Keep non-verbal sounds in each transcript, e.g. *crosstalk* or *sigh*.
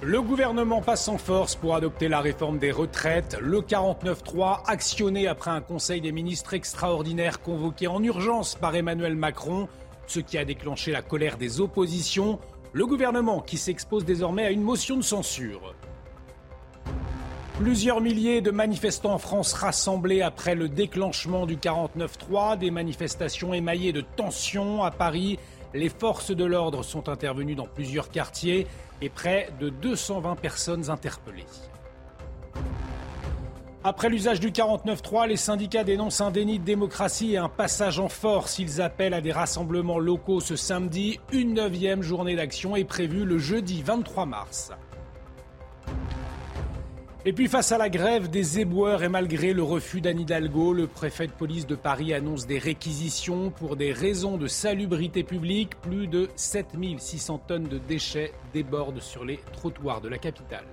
Le gouvernement passe en force pour adopter la réforme des retraites. Le 49-3, actionné après un conseil des ministres extraordinaire convoqué en urgence par Emmanuel Macron, ce qui a déclenché la colère des oppositions. Le gouvernement qui s'expose désormais à une motion de censure. Plusieurs milliers de manifestants en France rassemblés après le déclenchement du 49-3, des manifestations émaillées de tensions à Paris. Les forces de l'ordre sont intervenues dans plusieurs quartiers et près de 220 personnes interpellées. Après l'usage du 49-3, les syndicats dénoncent un déni de démocratie et un passage en force. Ils appellent à des rassemblements locaux ce samedi. Une neuvième journée d'action est prévue le jeudi 23 mars. Et puis face à la grève des éboueurs et malgré le refus d'Anne Hidalgo, le préfet de police de Paris annonce des réquisitions pour des raisons de salubrité publique. Plus de 7600 tonnes de déchets débordent sur les trottoirs de la capitale.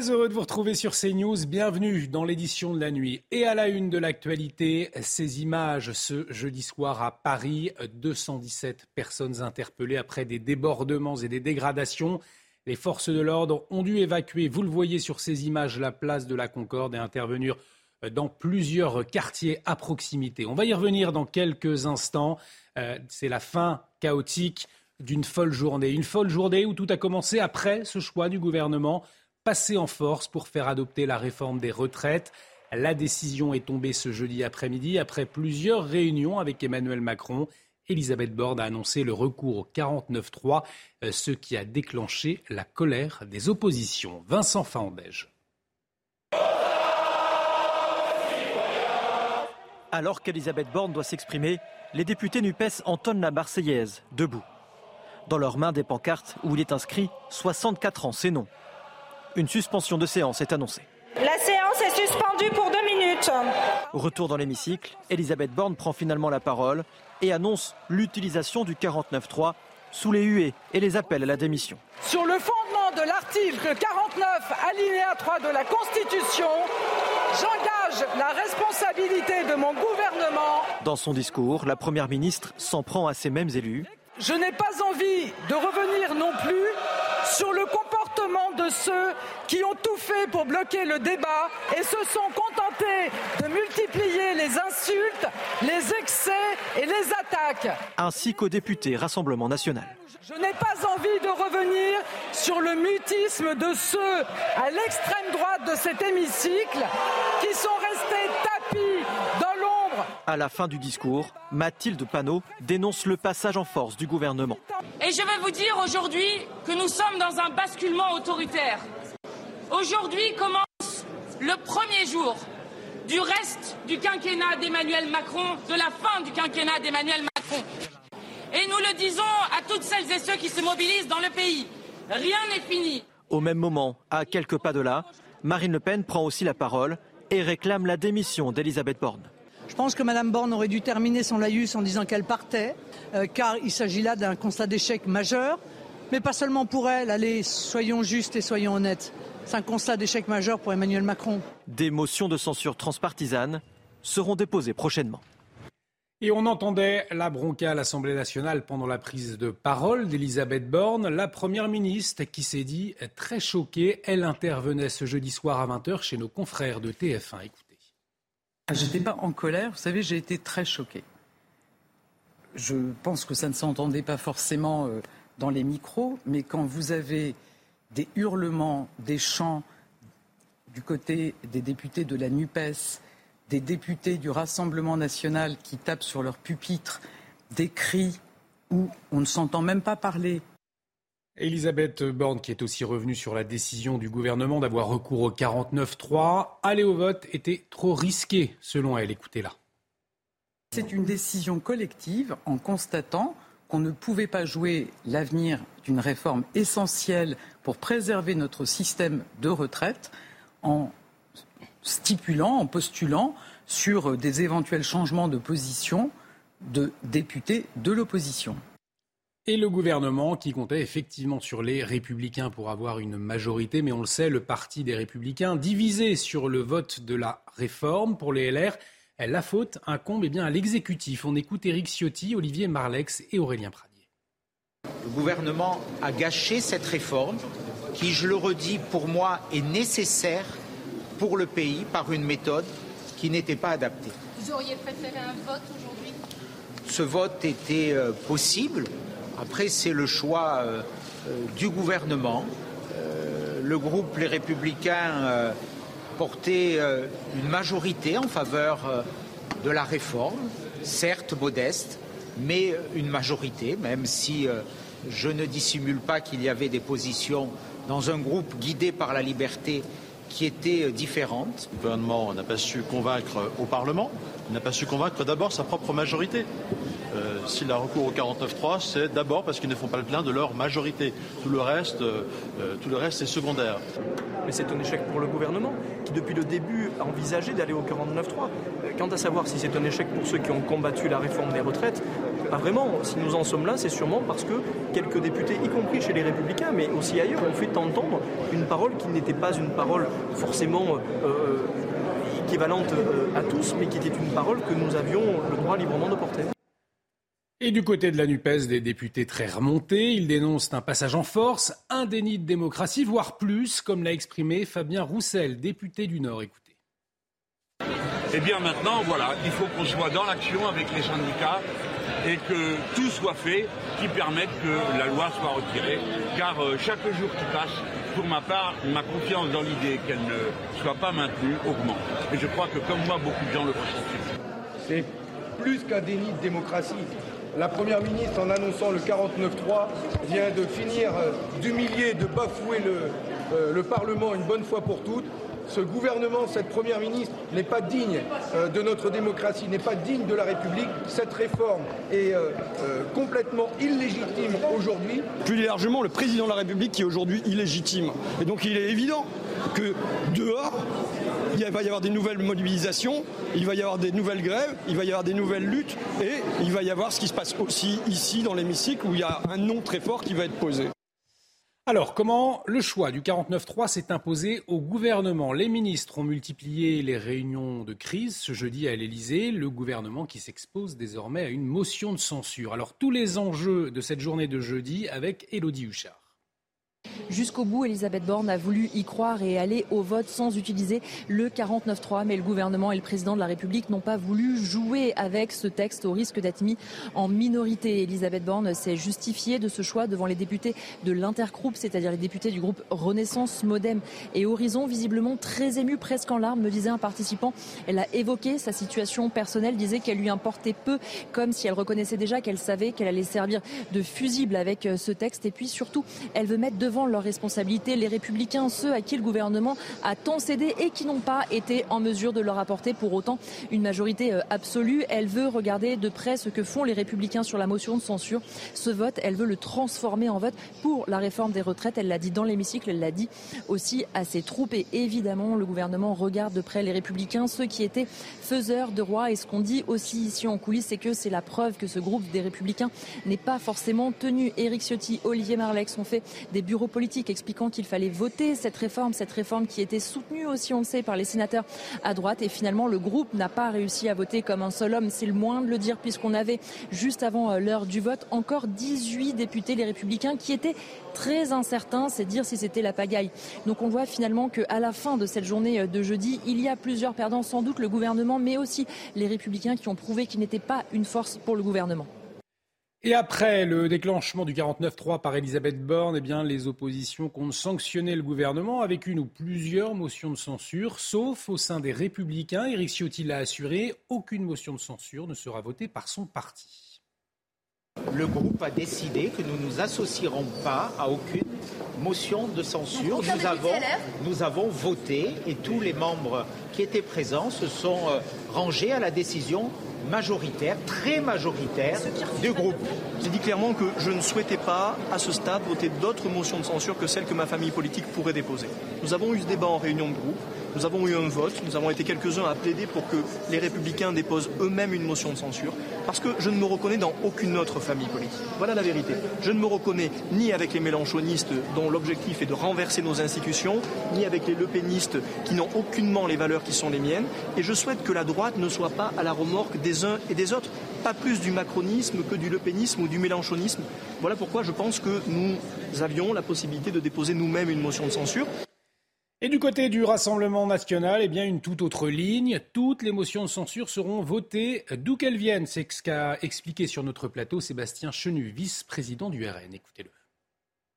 Très heureux de vous retrouver sur CNews. Bienvenue dans l'édition de la nuit. Et à la une de l'actualité, ces images ce jeudi soir à Paris. 217 personnes interpellées après des débordements et des dégradations. Les forces de l'ordre ont dû évacuer, vous le voyez sur ces images, la place de la Concorde et intervenir dans plusieurs quartiers à proximité. On va y revenir dans quelques instants. Euh, c'est la fin chaotique d'une folle journée. Une folle journée où tout a commencé après ce choix du gouvernement passer en force pour faire adopter la réforme des retraites. La décision est tombée ce jeudi après-midi après plusieurs réunions avec Emmanuel Macron. Elisabeth Borne a annoncé le recours au 49-3, euh, ce qui a déclenché la colère des oppositions. Vincent Faandège. Alors qu'Elisabeth Borne doit s'exprimer, les députés NUPES entonnent la Marseillaise, debout. Dans leurs mains, des pancartes où il est inscrit 64 ans, c'est non. Une suspension de séance est annoncée. La séance est suspendue pour deux minutes. Retour dans l'hémicycle, Elisabeth Borne prend finalement la parole et annonce l'utilisation du 49.3 sous les huées et les appels à la démission. Sur le fondement de l'article 49, alinéa 3 de la Constitution, j'engage la responsabilité de mon gouvernement. Dans son discours, la Première ministre s'en prend à ces mêmes élus. Je n'ai pas envie de revenir non plus sur le comportement de ceux qui ont tout fait pour bloquer le débat et se sont contentés de multiplier les insultes, les excès et les attaques. Ainsi qu'au député Rassemblement national. Je n'ai pas envie de revenir sur le mutisme de ceux à l'extrême droite de cet hémicycle qui sont À la fin du discours, Mathilde Panot dénonce le passage en force du gouvernement. Et je vais vous dire aujourd'hui que nous sommes dans un basculement autoritaire. Aujourd'hui commence le premier jour du reste du quinquennat d'Emmanuel Macron, de la fin du quinquennat d'Emmanuel Macron. Et nous le disons à toutes celles et ceux qui se mobilisent dans le pays, rien n'est fini. Au même moment, à quelques pas de là, Marine Le Pen prend aussi la parole et réclame la démission d'Elisabeth Borne. Je pense que Mme Borne aurait dû terminer son laïus en disant qu'elle partait, euh, car il s'agit là d'un constat d'échec majeur, mais pas seulement pour elle. Allez, soyons justes et soyons honnêtes. C'est un constat d'échec majeur pour Emmanuel Macron. Des motions de censure transpartisanes seront déposées prochainement. Et on entendait la bronca à l'Assemblée nationale pendant la prise de parole d'Elisabeth Borne, la première ministre qui s'est dit très choquée. Elle intervenait ce jeudi soir à 20h chez nos confrères de TF1. Écoutez. Je n'étais pas en colère, vous savez, j'ai été très choquée. Je pense que ça ne s'entendait pas forcément euh, dans les micros, mais quand vous avez des hurlements, des chants du côté des députés de la NUPES, des députés du Rassemblement national qui tapent sur leur pupitre, des cris où on ne s'entend même pas parler. Elisabeth Borne, qui est aussi revenue sur la décision du gouvernement d'avoir recours au 49-3, aller au vote était trop risqué, selon elle. Écoutez-la. C'est une décision collective en constatant qu'on ne pouvait pas jouer l'avenir d'une réforme essentielle pour préserver notre système de retraite en stipulant, en postulant sur des éventuels changements de position de députés de l'opposition. Et le gouvernement qui comptait effectivement sur les républicains pour avoir une majorité, mais on le sait, le parti des républicains divisé sur le vote de la réforme pour les LR, la faute incombe eh bien, à l'exécutif. On écoute Éric Ciotti, Olivier Marlex et Aurélien Pradier. Le gouvernement a gâché cette réforme qui, je le redis, pour moi est nécessaire pour le pays par une méthode qui n'était pas adaptée. Vous auriez préféré un vote aujourd'hui? Ce vote était euh, possible après, c'est le choix euh, euh, du gouvernement. Euh, le groupe Les Républicains portait une majorité en faveur de la réforme, certes modeste, mais une majorité, même si je ne dissimule pas qu'il y avait des positions dans un groupe guidé par la liberté qui étaient différentes. Le gouvernement n'a pas su convaincre au Parlement, n'a pas su convaincre d'abord sa propre majorité. Euh, s'il a recours au 49.3, c'est d'abord parce qu'ils ne font pas le plein de leur majorité. Tout le reste, euh, euh, tout le reste est secondaire. Mais c'est un échec pour le gouvernement qui, depuis le début, a envisagé d'aller au 49.3. Quant à savoir si c'est un échec pour ceux qui ont combattu la réforme des retraites, pas vraiment. Si nous en sommes là, c'est sûrement parce que quelques députés, y compris chez les Républicains, mais aussi ailleurs, ont fait entendre une parole qui n'était pas une parole forcément équivalente à tous, mais qui était une parole que nous avions le droit librement de porter. Et du côté de la NUPES, des députés très remontés, ils dénoncent un passage en force, un déni de démocratie, voire plus, comme l'a exprimé Fabien Roussel, député du Nord. Écoutez. Eh bien maintenant, voilà, il faut qu'on soit dans l'action avec les syndicats et que tout soit fait qui permette que la loi soit retirée. Car euh, chaque jour qui passe, pour ma part, ma confiance dans l'idée qu'elle ne soit pas maintenue augmente. Et je crois que comme moi, beaucoup de gens le ressentent. Plus qu'un déni de démocratie. La Première ministre, en annonçant le 49-3, vient de finir euh, d'humilier, de bafouer euh, le, Parlement une bonne fois pour toutes ce gouvernement, cette première ministre n'est pas digne euh, de notre démocratie, n'est pas digne de la République. Cette réforme est complètement illégitime aujourd'hui. Plus largement, le président de la République qui est aujourd'hui illégitime. Et donc il est évident que dehors, il va y avoir des nouvelles mobilisations, il va y avoir des nouvelles grèves, il va y avoir des nouvelles luttes et il va y avoir ce qui se passe aussi ici dans l'hémicycle où il y a un nom très fort qui va être posé. Alors, comment le choix du 49-3 s'est imposé au gouvernement? Les ministres ont multiplié les réunions de crise ce jeudi à l'Elysée, le gouvernement qui s'expose désormais à une motion de censure. Alors, tous les enjeux de cette journée de jeudi avec Élodie Huchard. Jusqu'au bout, Elisabeth Borne a voulu y croire et aller au vote sans utiliser le 49-3. Mais le gouvernement et le président de la République n'ont pas voulu jouer avec ce texte au risque d'être mis en minorité. Elisabeth Borne s'est justifiée de ce choix devant les députés de l'intergroupe, c'est-à-dire les députés du groupe Renaissance, Modem et Horizon, visiblement très émue, presque en larmes, me disait un participant. Elle a évoqué sa situation personnelle, disait qu'elle lui importait peu, comme si elle reconnaissait déjà qu'elle savait qu'elle allait servir de fusible avec euh, ce texte. Et puis surtout, elle veut mettre devant leurs responsabilités les républicains, ceux à qui le gouvernement a tant cédé et qui n'ont pas été en mesure de leur apporter pour autant une majorité euh, absolue. Elle veut regarder de près ce que font les républicains sur la motion de censure. Ce vote, elle veut le transformer en vote pour la réforme des retraites. Elle l'a dit dans l'hémicycle, elle l'a dit aussi à ses troupes. Et évidemment, le gouvernement regarde de près les républicains, ceux qui étaient faiseurs de roi. Et ce qu'on dit aussi ici en coulisses, c'est que c'est la preuve que ce groupe des républicains n'est pas forcément tenu. Éric Ciotti, Olivier Marlex ont fait des bureaux expliquant qu'il fallait voter cette réforme, cette réforme qui était soutenue aussi, on le sait, par les sénateurs à droite. Et finalement, le groupe n'a pas réussi à voter comme un seul homme. C'est le moins de le dire puisqu'on avait, juste avant euh, l'heure du vote, encore 18 députés, les républicains, qui étaient très incertains. C'est dire si c'était la pagaille. Donc on voit finalement qu'à la fin de cette journée euh, de jeudi, il y a plusieurs perdants, sans doute le gouvernement, mais aussi les républicains qui ont prouvé qu'ils n'étaient pas une force pour le gouvernement. Et après le déclenchement du 49-3 par Elisabeth Borne, eh bien, les oppositions comptent sanctionner le gouvernement avec une ou plusieurs motions de censure, sauf au sein des Républicains. Éric Ciotti l'a assuré, aucune motion de censure ne sera votée par son parti. Le groupe a décidé que nous ne nous associerons pas à aucune motion de censure. Nous avons, nous avons voté et tous les membres qui étaient présents se sont euh, rangés à la décision majoritaire, très majoritaire du groupe. J'ai dit clairement que je ne souhaitais pas, à ce stade, voter d'autres motions de censure que celles que ma famille politique pourrait déposer. Nous avons eu ce débat en réunion de groupe. Nous avons eu un vote, nous avons été quelques-uns à plaider pour que les républicains déposent eux-mêmes une motion de censure, parce que je ne me reconnais dans aucune autre famille politique. Voilà la vérité. Je ne me reconnais ni avec les mélanchonistes dont l'objectif est de renverser nos institutions, ni avec les lepénistes qui n'ont aucunement les valeurs qui sont les miennes, et je souhaite que la droite ne soit pas à la remorque des uns et des autres, pas plus du macronisme que du lepénisme ou du mélanchonisme. Voilà pourquoi je pense que nous avions la possibilité de déposer nous-mêmes une motion de censure. Et du côté du Rassemblement national, eh bien une toute autre ligne. Toutes les motions de censure seront votées d'où qu'elles viennent. C'est ce qu'a expliqué sur notre plateau Sébastien Chenu, vice-président du RN. Écoutez-le.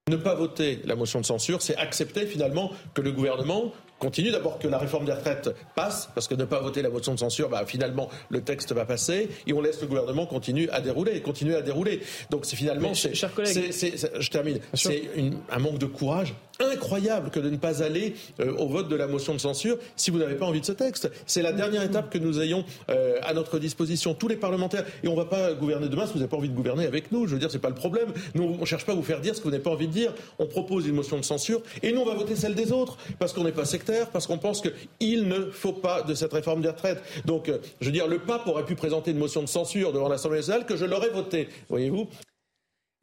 Ne pas voter la motion de censure, c'est accepter finalement que le gouvernement continue. D'abord que la réforme des retraites passe, parce que ne pas voter la motion de censure, bah, finalement, le texte va passer, et on laisse le gouvernement continuer à dérouler, continuer à dérouler. Donc c'est finalement, c'est, je termine, c'est un manque de courage incroyable que de ne pas aller euh, au vote de la motion de censure si vous n'avez pas envie de ce texte. C'est la dernière étape que nous ayons euh, à notre disposition, tous les parlementaires. Et on ne va pas gouverner demain si vous n'avez pas envie de gouverner avec nous. Je veux dire, c'est pas le problème. Nous, on ne cherche pas à vous faire dire ce que vous n'avez pas envie de dire. On propose une motion de censure et nous, on va voter celle des autres parce qu'on n'est pas sectaire, parce qu'on pense qu'il ne faut pas de cette réforme des retraites. Donc, euh, je veux dire, le pape aurait pu présenter une motion de censure devant l'Assemblée nationale que je l'aurais votée. Voyez-vous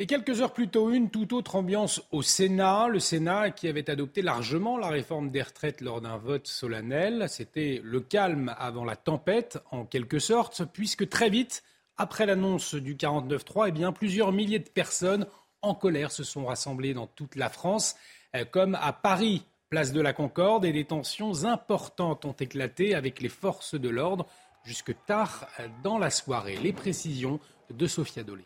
et quelques heures plus tôt, une toute autre ambiance au Sénat. Le Sénat qui avait adopté largement la réforme des retraites lors d'un vote solennel. C'était le calme avant la tempête, en quelque sorte, puisque très vite, après l'annonce du 49-3, eh bien, plusieurs milliers de personnes en colère se sont rassemblées dans toute la France, euh, comme à Paris, place de la Concorde, et des tensions importantes ont éclaté avec les forces de l'ordre jusque tard dans la soirée. Les précisions de Sophia Dolé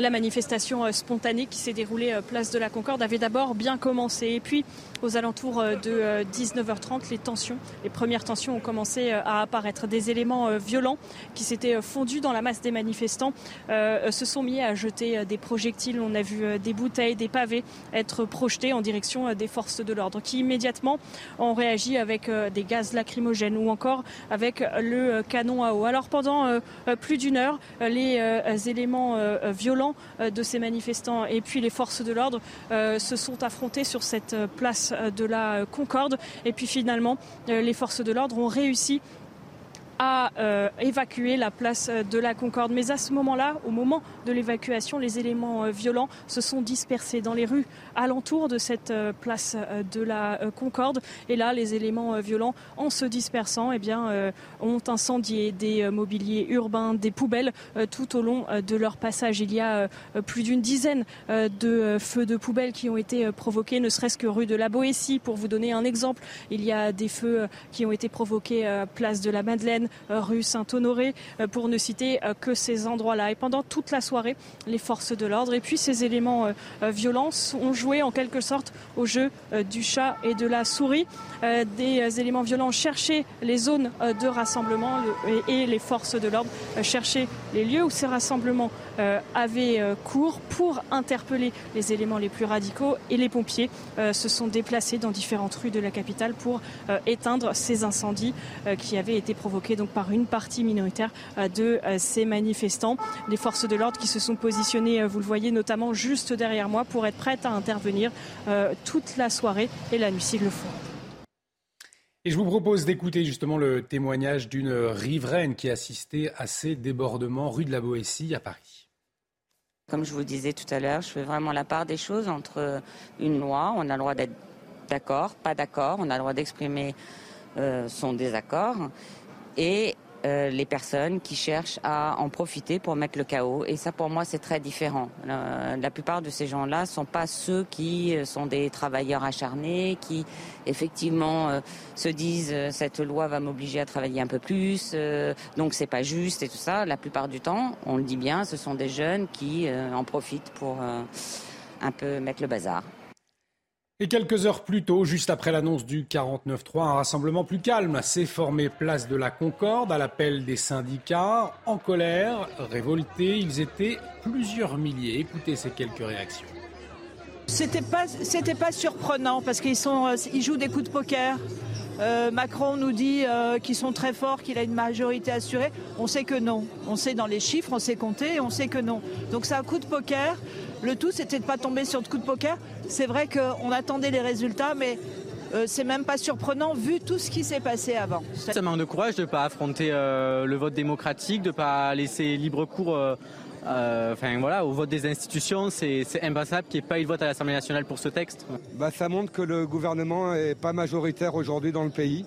la manifestation euh, spontanée qui s'est déroulée euh, place de la Concorde avait d'abord bien commencé. Et puis, aux alentours euh, de 19h30, les tensions, les premières tensions ont commencé à apparaître. Des éléments violents qui s'étaient fondus dans la masse des manifestants se sont mis à jeter des projectiles. On a vu des bouteilles, des pavés être projetés en direction des forces de l'ordre qui immédiatement ont réagi avec des gaz lacrymogènes ou encore avec le canon à eau. Alors pendant plus d'une heure, les éléments violents euh, de ces manifestants et puis les forces de l'ordre euh, se sont affrontés sur cette euh, place de la Concorde. Et puis finalement, les forces de l'ordre ont réussi à euh, évacuer la place de la Concorde. Mais à ce moment-là, au moment de l'évacuation, les éléments euh, violents se sont dispersés dans les rues alentour de cette euh, place de la Concorde. Et là, les éléments violents, en se dispersant, eh bien, ont incendié des mobiliers urbains, des poubelles tout au long de leur passage. Il y a plus d'une dizaine de feux de poubelles qui ont été provoqués, ne serait-ce que rue de la Boétie. Pour vous donner un exemple, il y a des feux qui ont été provoqués place de la Madeleine, euh, rue Saint-Honoré, euh, pour ne citer euh, que ces endroits-là. Et pendant toute la soirée, les forces de l'ordre et puis ces éléments violents ont joué en quelque sorte au jeu du chat et de la souris. Des éléments violents cherchaient les zones de rassemblement et les forces de l'ordre cherchaient les lieux où ces rassemblements avaient cours pour interpeller les éléments les plus radicaux et les pompiers se sont déplacés dans différentes rues de la capitale pour éteindre ces incendies qui avaient été provoqués donc par une partie minoritaire euh, de euh, ces manifestants. Les forces de l'ordre qui se sont positionnées, euh, vous le voyez notamment juste derrière moi, pour être prêtes à intervenir toute la soirée et la nuit s'ils le font. Et je vous propose d'écouter justement le témoignage d'une riveraine qui assistait à ces débordements rue de la Boétie à Paris. Comme je vous disais tout à l'heure, je fais vraiment la part des choses entre une loi, on a le droit d'être d'accord, pas d'accord, on a le droit d'exprimer son désaccord, et euh, les personnes qui cherchent à en profiter pour mettre le chaos. Et ça, pour moi, c'est très différent. Euh, la plupart de ces gens-là sont pas ceux qui euh, sont des travailleurs acharnés, qui effectivement se disent cette loi va m'obliger à travailler un peu plus, donc c'est pas juste et tout ça. La plupart du temps, on le dit bien, ce sont des jeunes qui en profitent pour un peu mettre le bazar. Et quelques heures plus tôt, juste après l'annonce du 49-3, un rassemblement plus calme s'est formé place de la Concorde à l'appel des syndicats. En colère, révoltés, ils étaient plusieurs milliers. Écoutez ces quelques réactions. C'était pas, pas surprenant parce qu'ils euh, ils jouent des coups de poker. Euh, Macron nous dit euh, qu'ils sont très forts, qu'il a une majorité assurée. On sait que non. On sait dans les chiffres, on sait compter, et on sait que non. Donc c'est un coup de poker. Le tout, c'était de ne pas tomber sur le coup de poker. C'est vrai qu'on attendait les résultats, mais euh, c'est même pas surprenant vu tout ce qui s'est passé avant. Ça manque de courage de ne pas affronter euh, le vote démocratique, de ne pas laisser libre cours euh, enfin, voilà, au vote des institutions. C'est impassable qu'il n'y ait pas eu de vote à l'Assemblée nationale pour ce texte. Bah, ça montre que le gouvernement n'est pas majoritaire aujourd'hui dans le pays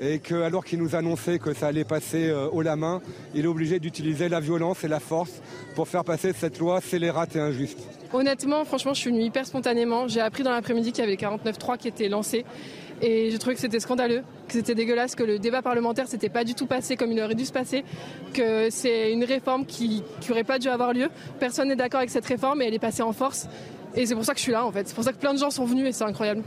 et que alors qu'il nous annonçait que ça allait passer haut la main, il est obligé d'utiliser la violence et la force pour faire passer cette loi scélérate et injuste. Honnêtement, franchement, je suis venue hyper spontanément. J'ai appris dans l'après-midi qu'il y avait 49.3 qui était lancé. Et j'ai trouvé que c'était scandaleux, que c'était dégueulasse, que le débat parlementaire s'était pas du tout passé comme il aurait dû se passer, que c'est une réforme qui n'aurait pas dû avoir lieu. Personne n'est d'accord avec cette réforme et elle est passée en force. Et c'est pour ça que je suis là en fait. C'est pour ça que plein de gens sont venus et c'est incroyable.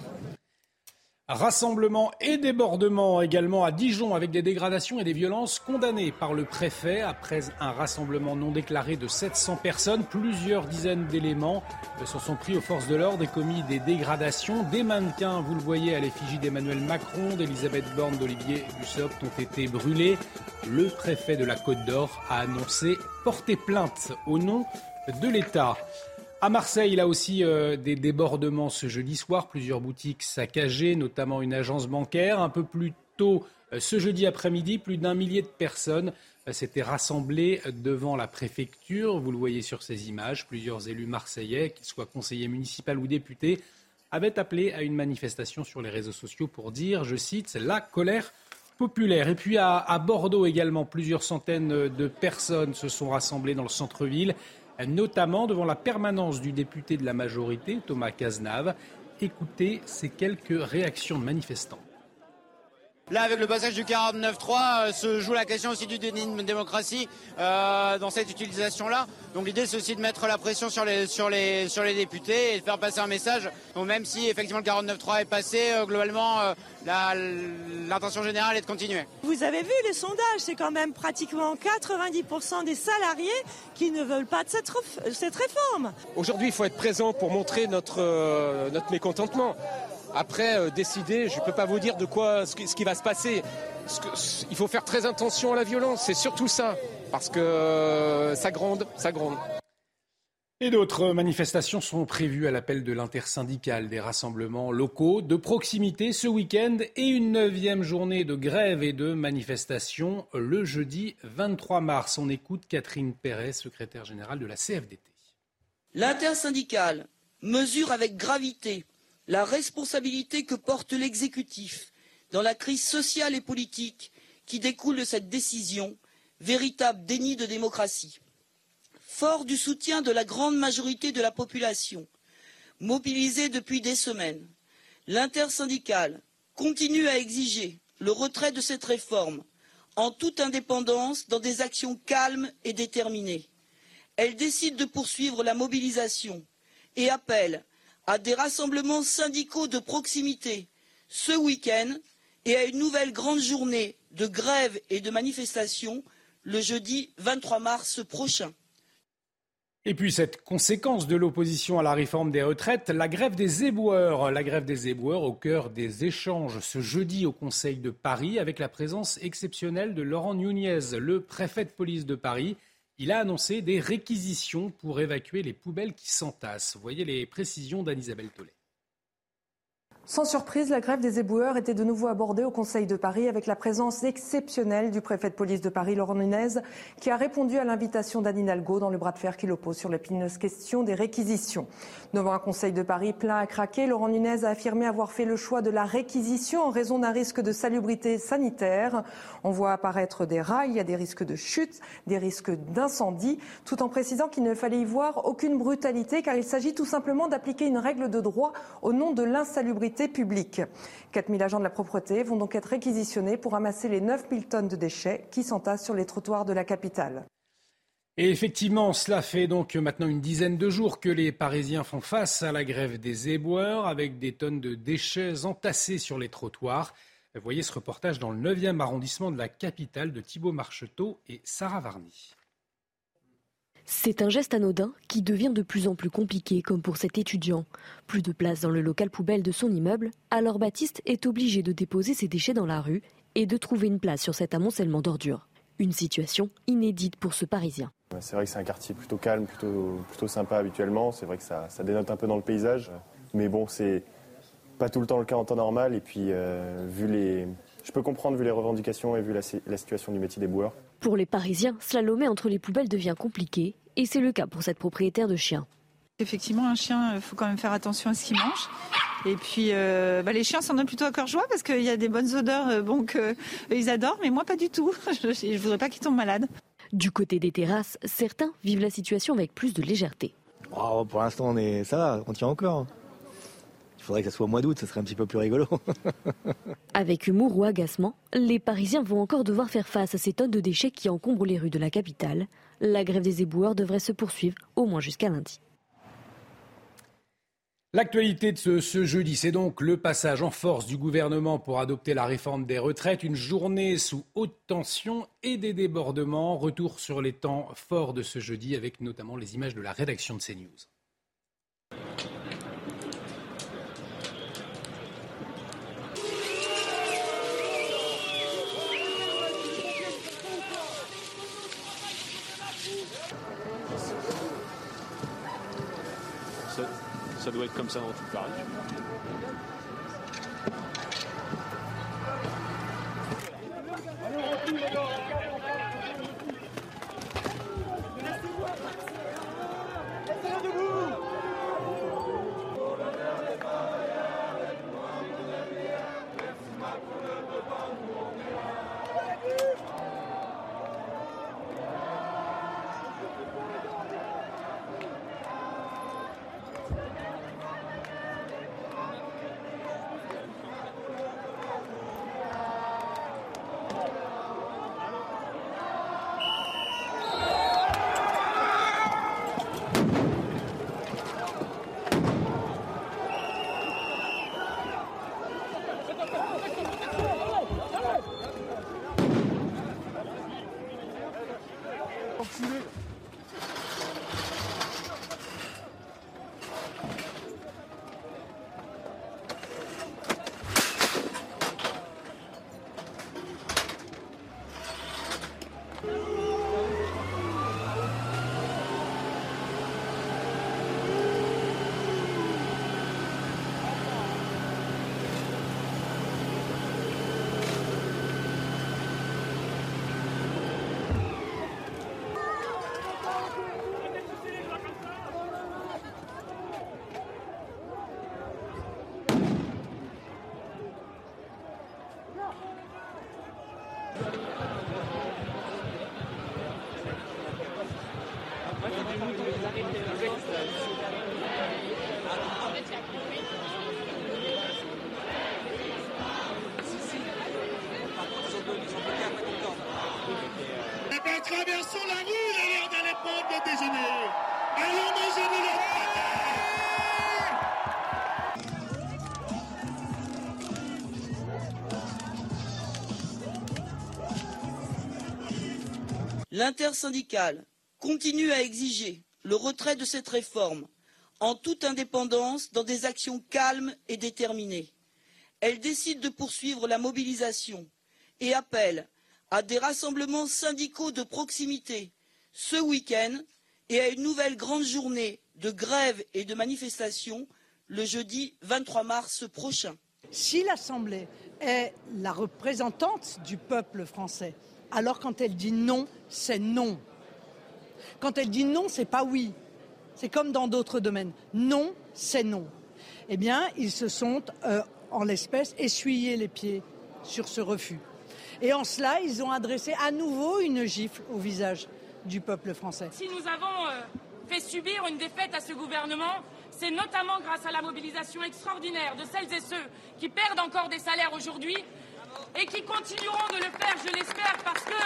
Rassemblement et débordement également à Dijon avec des dégradations et des violences condamnées par le préfet après un rassemblement non déclaré de 700 personnes. Plusieurs dizaines d'éléments se sont pris aux forces de l'ordre et commis des dégradations. Des mannequins, vous le voyez, à l'effigie d'Emmanuel Macron, d'Elisabeth Borne, d'Olivier Dussopt ont été brûlés. Le préfet de la Côte d'Or a annoncé porter plainte au nom de l'État. À Marseille, il a aussi euh, des débordements ce jeudi soir, plusieurs boutiques saccagées, notamment une agence bancaire. Un peu plus tôt, euh, ce jeudi après-midi, plus d'un millier de personnes euh, s'étaient rassemblées devant la préfecture. Vous le voyez sur ces images, plusieurs élus marseillais, qu'ils soient conseillers municipaux ou députés, avaient appelé à une manifestation sur les réseaux sociaux pour dire, je cite, la colère populaire. Et puis à, à Bordeaux également, plusieurs centaines de personnes se sont rassemblées dans le centre-ville notamment devant la permanence du député de la majorité, Thomas Cazenave. Écoutez ces quelques réactions de manifestants. Là, avec le passage du 49-3, euh, se joue la question aussi du déni de démocratie euh, dans cette utilisation-là. Donc l'idée, c'est aussi de mettre la pression sur les, sur, les, sur les députés et de faire passer un message. Donc même si effectivement le 49-3 est passé, euh, globalement, l'intention générale est de continuer. Vous avez vu les sondages, c'est quand même pratiquement 90% des salariés qui ne veulent pas de cette, cette réforme. Aujourd'hui, il faut être présent pour montrer notre, notre mécontentement. Après, euh, décider, je ne peux pas vous dire de quoi, ce qui, va se passer. il faut faire très attention à la violence, c'est surtout ça, parce que euh, ça gronde, ça gronde. Et d'autres manifestations sont prévues à l'appel de l'intersyndicale des rassemblements locaux de proximité ce week-end et une neuvième journée de grève et de manifestation le jeudi 23 mars. On écoute Catherine Perret, secrétaire générale de la CFDT. L'intersyndicale mesure avec gravité la responsabilité que porte l'exécutif dans la crise sociale et politique qui découle de cette décision, véritable déni de démocratie. Fort du soutien de la grande majorité de la population, mobilisée depuis des semaines, l'intersyndicale continue à exiger le retrait de cette réforme en toute indépendance dans des actions calmes et déterminées. Elle décide de poursuivre la mobilisation et appelle à des rassemblements syndicaux de proximité ce week-end et à une nouvelle grande journée de grève et de manifestation le jeudi 23 mars prochain. Et puis cette conséquence de l'opposition à la réforme des retraites, la grève des éboueurs. La grève des éboueurs au cœur des échanges ce jeudi au Conseil de Paris avec la présence exceptionnelle de Laurent Nunez, le préfet de police de Paris il a annoncé des réquisitions pour évacuer les poubelles qui s'entassent. Voyez les précisions d'Anne-Isabelle Tollet. Sans surprise, la grève des éboueurs était de nouveau abordée au Conseil de Paris avec la présence exceptionnelle du préfet de police de Paris, Laurent Nunez, qui a répondu à l'invitation d'Anne Hidalgo dans le bras de fer qui l'oppose sur l'épineuse question des réquisitions. Devant un Conseil de Paris plein à craquer, Laurent Nunez a affirmé avoir fait le choix de la réquisition en raison d'un risque de salubrité sanitaire. On voit apparaître des rails, il y a des risques de chute, des risques d'incendie, tout en précisant qu'il ne fallait y voir aucune brutalité car il s'agit tout simplement d'appliquer une règle de droit au nom de l'insalubrité publique. 4000 agents de la propreté vont donc être réquisitionnés pour ramasser les 9000 tonnes de déchets qui s'entassent sur les trottoirs de la capitale. Et effectivement, cela fait donc maintenant une dizaine de jours que les Parisiens font face à la grève des éboueurs avec des tonnes de déchets entassés sur les trottoirs. Voyez ce reportage dans le 9e arrondissement de la capitale de Thibault Marcheteau et Sarah Varny. C'est un geste anodin qui devient de plus en plus compliqué, comme pour cet étudiant. Plus de place dans le local poubelle de son immeuble, alors Baptiste est obligé de déposer ses déchets dans la rue et de trouver une place sur cet amoncellement d'ordures. Une situation inédite pour ce Parisien. C'est vrai que c'est un quartier plutôt calme, plutôt, sympa habituellement. C'est vrai que ça, ça, dénote un peu dans le paysage. Mais bon, c'est pas tout le temps le cas en temps normal. Et puis, euh, vu les, je peux comprendre vu les revendications et vu la, la situation du métier des boueurs. Pour les Parisiens, slalomer entre les poubelles devient compliqué. Et c'est le cas pour cette propriétaire de chien. Effectivement, un chien, il faut quand même faire attention à ce qu'il mange. Et puis, euh, bah, les chiens s'en donnent plutôt à cœur joie parce qu'il y a des bonnes odeurs euh, bon, qu'ils adorent, mais moi pas du tout. *laughs* Je ne voudrais pas qu'ils tombent malades. Du côté des terrasses, certains vivent la situation avec plus de légèreté. Oh, pour l'instant, on est, ça va, on tient encore. Il faudrait que ça soit au mois d'août, ça serait un petit peu plus rigolo. *laughs* avec humour ou agacement, les Parisiens vont encore devoir faire face à ces tonnes de déchets qui encombrent les rues de la capitale. La grève des éboueurs devrait se poursuivre au moins jusqu'à lundi. L'actualité de ce, ce jeudi, c'est donc le passage en force du gouvernement pour adopter la réforme des retraites, une journée sous haute tension et des débordements. Retour sur les temps forts de ce jeudi avec notamment les images de la rédaction de CNews. Doit être comme ça dans toute Paris. Traversons L'intersyndicale continue à exiger le retrait de cette réforme en toute indépendance dans des actions calmes et déterminées. Elle décide de poursuivre la mobilisation et appelle à des rassemblements syndicaux de proximité ce week-end et à une nouvelle grande journée de grève et de manifestation le jeudi 23 mars prochain. Si l'Assemblée est la représentante du peuple français, alors quand elle dit non, c'est non. Quand elle dit non, c'est pas oui. C'est comme dans d'autres domaines. Non, c'est non. Eh bien, ils se sont, euh, en l'espèce, essuyés les pieds sur ce refus. Et en cela, ils ont adressé à nouveau une gifle au visage du peuple français. Si nous avons euh, fait subir une défaite à ce gouvernement, c'est notamment grâce à la mobilisation extraordinaire de celles et ceux qui perdent encore des salaires aujourd'hui et qui continueront de le faire, je l'espère, parce que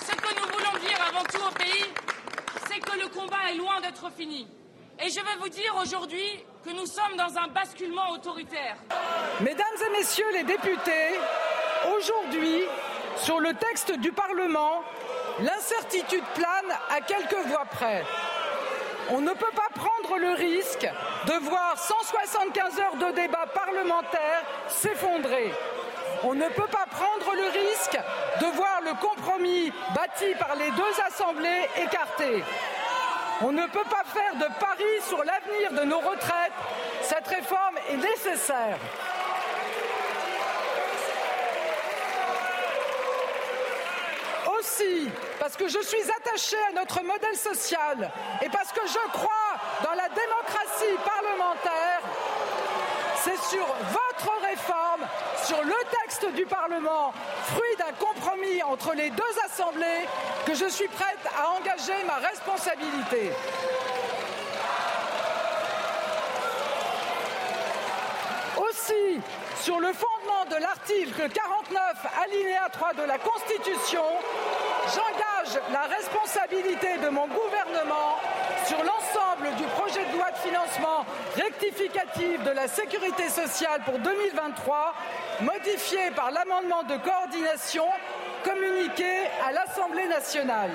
ce que nous voulons dire avant tout au pays, c'est que le combat est loin d'être fini. Et je vais vous dire aujourd'hui que nous sommes dans un basculement autoritaire. Mesdames et messieurs les députés, aujourd'hui, sur le texte du Parlement, l'incertitude plane à quelques voix près. On ne peut pas prendre le risque de voir 175 heures de débat parlementaire s'effondrer. On ne peut pas prendre le risque de voir le compromis bâti par les deux assemblées écarté. On ne peut pas faire de paris sur l'avenir de nos retraites. Cette réforme est nécessaire. Aussi, parce que je suis attachée à notre modèle social et parce que je crois dans la démocratie parlementaire, c'est sur votre réforme, sur le texte du Parlement, fruit d'un compromis entre les deux assemblées, que je suis prête à engager ma responsabilité. Aussi, sur le fondement de l'article 49, alinéa 3 de la Constitution, j'engage la responsabilité de mon gouvernement sur l'ensemble du projet de loi de financement rectificatif de la sécurité sociale pour 2023, modifié par l'amendement de coordination communiqué à l'Assemblée nationale.